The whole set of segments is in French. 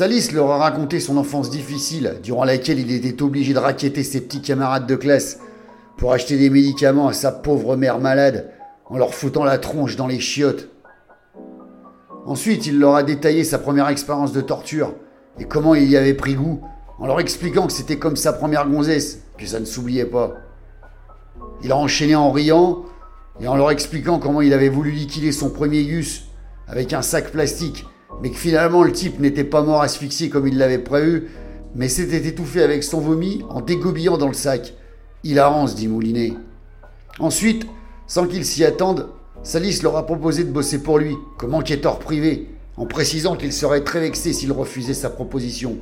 Salis leur a raconté son enfance difficile, durant laquelle il était obligé de raqueter ses petits camarades de classe pour acheter des médicaments à sa pauvre mère malade en leur foutant la tronche dans les chiottes. Ensuite, il leur a détaillé sa première expérience de torture et comment il y avait pris goût, en leur expliquant que c'était comme sa première gonzesse, que ça ne s'oubliait pas. Il a enchaîné en riant et en leur expliquant comment il avait voulu liquider son premier Gus avec un sac plastique, mais que finalement le type n'était pas mort asphyxié comme il l'avait prévu, mais s'était étouffé avec son vomi en dégobillant dans le sac. Hilarance, dit Moulinet. Ensuite, sans qu'ils s'y attendent, Salis leur a proposé de bosser pour lui, comme enquêteur privé, en précisant qu'il serait très vexé s'il refusait sa proposition.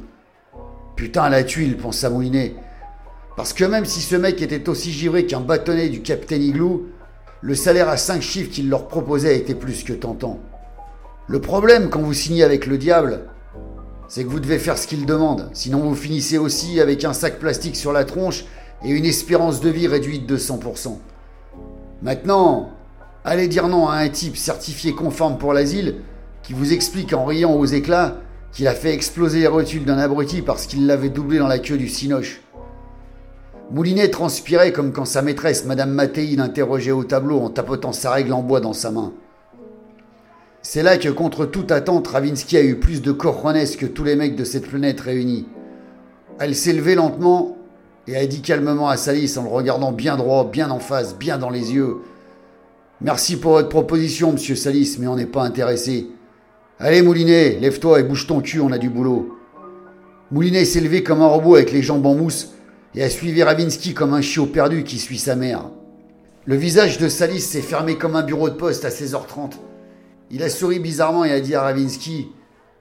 Putain, la tuile, pensa Moulinet. Parce que même si ce mec était aussi givré qu'un bâtonnet du Capitaine Igloo, le salaire à 5 chiffres qu'il leur proposait était plus que tentant. Le problème quand vous signez avec le diable, c'est que vous devez faire ce qu'il demande, sinon vous finissez aussi avec un sac plastique sur la tronche et une espérance de vie réduite de 100%. Maintenant, allez dire non à un type certifié conforme pour l'asile qui vous explique en riant aux éclats qu'il a fait exploser les rotules d'un abruti parce qu'il l'avait doublé dans la queue du cinoche. Moulinet transpirait comme quand sa maîtresse, Madame Mattei, l'interrogeait au tableau en tapotant sa règle en bois dans sa main. C'est là que, contre toute attente, Ravinsky a eu plus de cojones que tous les mecs de cette planète réunis. Elle s'est levée lentement et a dit calmement à Salis en le regardant bien droit, bien en face, bien dans les yeux Merci pour votre proposition, monsieur Salis, mais on n'est pas intéressé. Allez, Moulinet, lève-toi et bouge ton cul, on a du boulot. Moulinet s'est levé comme un robot avec les jambes en mousse et a suivi Ravinsky comme un chiot perdu qui suit sa mère. Le visage de Salis s'est fermé comme un bureau de poste à 16h30. Il a souri bizarrement et a dit à Ravinsky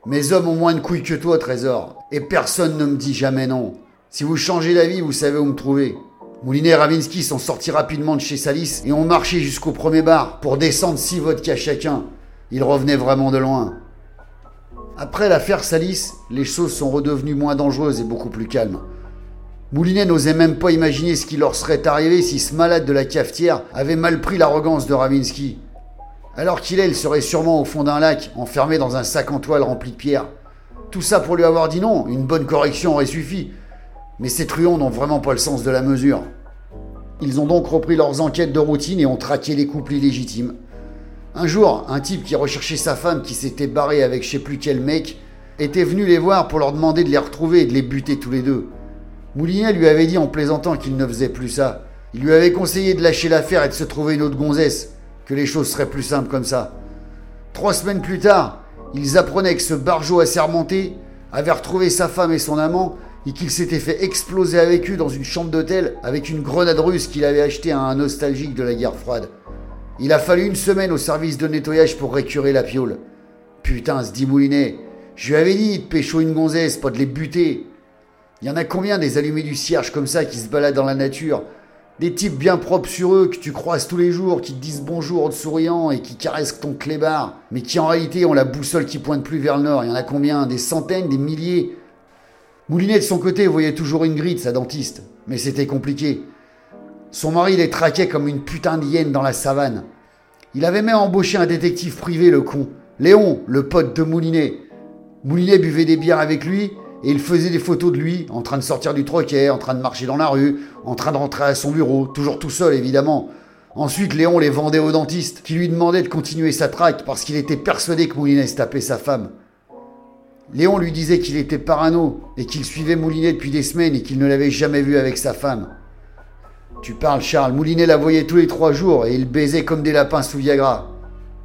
Mes hommes ont moins de couilles que toi, Trésor, et personne ne me dit jamais non. Si vous changez d'avis, vous savez où me trouver. Moulinet et Ravinsky sont sortis rapidement de chez Salis et ont marché jusqu'au premier bar pour descendre six vodkas chacun. Ils revenaient vraiment de loin. Après l'affaire Salis, les choses sont redevenues moins dangereuses et beaucoup plus calmes. Moulinet n'osait même pas imaginer ce qui leur serait arrivé si ce malade de la cafetière avait mal pris l'arrogance de Ravinsky. Alors qu'il est, il serait sûrement au fond d'un lac, enfermé dans un sac en toile rempli de pierres. Tout ça pour lui avoir dit non, une bonne correction aurait suffi. Mais ces truands n'ont vraiment pas le sens de la mesure. Ils ont donc repris leurs enquêtes de routine et ont traqué les couples illégitimes. Un jour, un type qui recherchait sa femme qui s'était barré avec je sais plus quel mec était venu les voir pour leur demander de les retrouver et de les buter tous les deux. Moulinet lui avait dit en plaisantant qu'il ne faisait plus ça. Il lui avait conseillé de lâcher l'affaire et de se trouver une autre gonzesse, que les choses seraient plus simples comme ça. Trois semaines plus tard, ils apprenaient que ce barjot assermenté avait retrouvé sa femme et son amant et qu'il s'était fait exploser avec eux dans une chambre d'hôtel avec une grenade russe qu'il avait achetée à un nostalgique de la guerre froide. Il a fallu une semaine au service de nettoyage pour récurer la piole. Putain, se dit Moulinet, je lui avais dit de pécho une gonzesse, pas de les buter. Il y en a combien des allumés du cierge comme ça qui se baladent dans la nature Des types bien propres sur eux que tu croises tous les jours, qui te disent bonjour en souriant et qui caressent ton clébard, mais qui en réalité ont la boussole qui pointe plus vers le nord. Il y en a combien? Des centaines, des milliers? Moulinet de son côté voyait toujours une de sa dentiste, mais c'était compliqué. Son mari les traquait comme une putain d'hyène dans la savane. Il avait même embauché un détective privé, le con. Léon, le pote de Moulinet. Moulinet buvait des bières avec lui et il faisait des photos de lui, en train de sortir du troquet, en train de marcher dans la rue, en train de rentrer à son bureau, toujours tout seul évidemment. Ensuite, Léon les vendait au dentiste, qui lui demandait de continuer sa traque parce qu'il était persuadé que Moulinet se tapait sa femme. Léon lui disait qu'il était parano et qu'il suivait Moulinet depuis des semaines et qu'il ne l'avait jamais vu avec sa femme. Tu parles, Charles. Moulinet la voyait tous les trois jours et il baisait comme des lapins sous Viagra.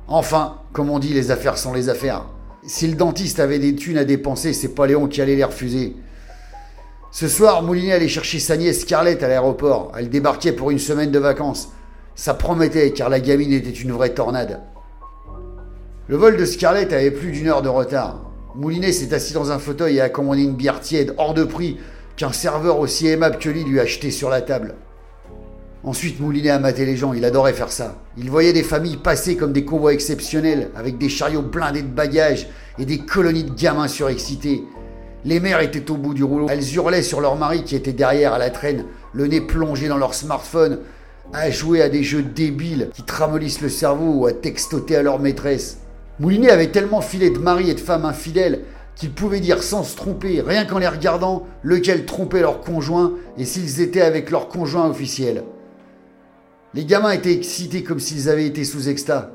Enfin, comme on dit, les affaires sont les affaires. Si le dentiste avait des thunes à dépenser, c'est pas Léon qui allait les refuser. Ce soir, Moulinet allait chercher sa nièce Scarlett à l'aéroport. Elle débarquait pour une semaine de vacances. Ça promettait car la gamine était une vraie tornade. Le vol de Scarlett avait plus d'une heure de retard. Moulinet s'est assis dans un fauteuil et a commandé une bière tiède hors de prix qu'un serveur aussi aimable que lui lui a acheté sur la table. Ensuite, Moulinet a maté les gens, il adorait faire ça. Il voyait des familles passer comme des convois exceptionnels, avec des chariots blindés de bagages et des colonies de gamins surexcités. Les mères étaient au bout du rouleau, elles hurlaient sur leur mari qui était derrière à la traîne, le nez plongé dans leur smartphone, à jouer à des jeux débiles qui tramollissent le cerveau ou à textoter à leur maîtresse. Moulinet avait tellement filé de maris et de femmes infidèles qu'ils pouvaient dire sans se tromper, rien qu'en les regardant, lequel trompait leur conjoint et s'ils étaient avec leur conjoint officiel. Les gamins étaient excités comme s'ils avaient été sous extas.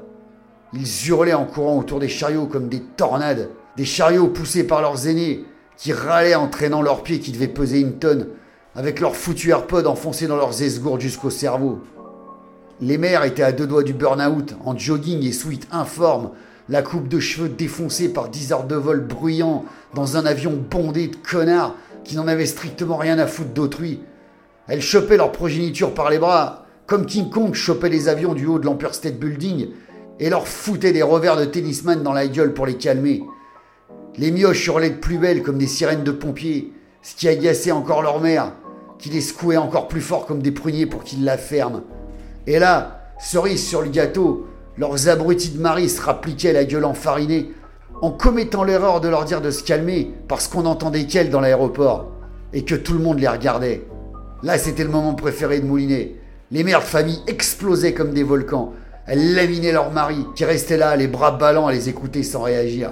Ils hurlaient en courant autour des chariots comme des tornades, des chariots poussés par leurs aînés, qui râlaient en traînant leurs pieds qui devaient peser une tonne, avec leurs foutus AirPods enfoncés dans leurs esgourdes jusqu'au cerveau. Les mères étaient à deux doigts du burn-out, en jogging et suite informe, la coupe de cheveux défoncée par dix heures de vol bruyant dans un avion bondé de connards qui n'en avaient strictement rien à foutre d'autrui. Elles chopaient leur progéniture par les bras, comme King Kong chopait les avions du haut de l'Empire State Building et leur foutait des revers de tennisman dans la gueule pour les calmer. Les mioches hurlaient de plus belle comme des sirènes de pompiers, ce qui agaçait encore leur mère, qui les secouait encore plus fort comme des pruniers pour qu'ils la ferment. Et là, cerise sur le gâteau, leurs abrutis de mari se rappliquaient la gueule enfarinée, en commettant l'erreur de leur dire de se calmer parce qu'on entendait qu'elles dans l'aéroport, et que tout le monde les regardait. Là, c'était le moment préféré de Moulinet. Les mères de famille explosaient comme des volcans. Elles laminaient leur mari, qui restait là, les bras ballants à les écouter sans réagir.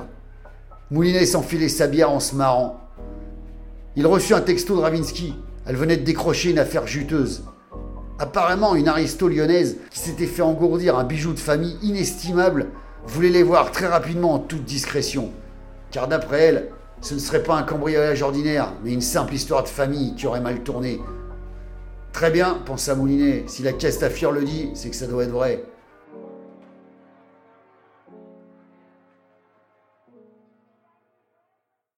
Moulinet s'enfilait sa bière en se marrant. Il reçut un texto de Ravinsky. Elle venait de décrocher une affaire juteuse. Apparemment, une aristo lyonnaise qui s'était fait engourdir un bijou de famille inestimable voulait les voir très rapidement en toute discrétion. Car d'après elle, ce ne serait pas un cambriolage ordinaire, mais une simple histoire de famille qui aurait mal tourné. Très bien, pensa Moulinet, si la Castafiore le dit, c'est que ça doit être vrai.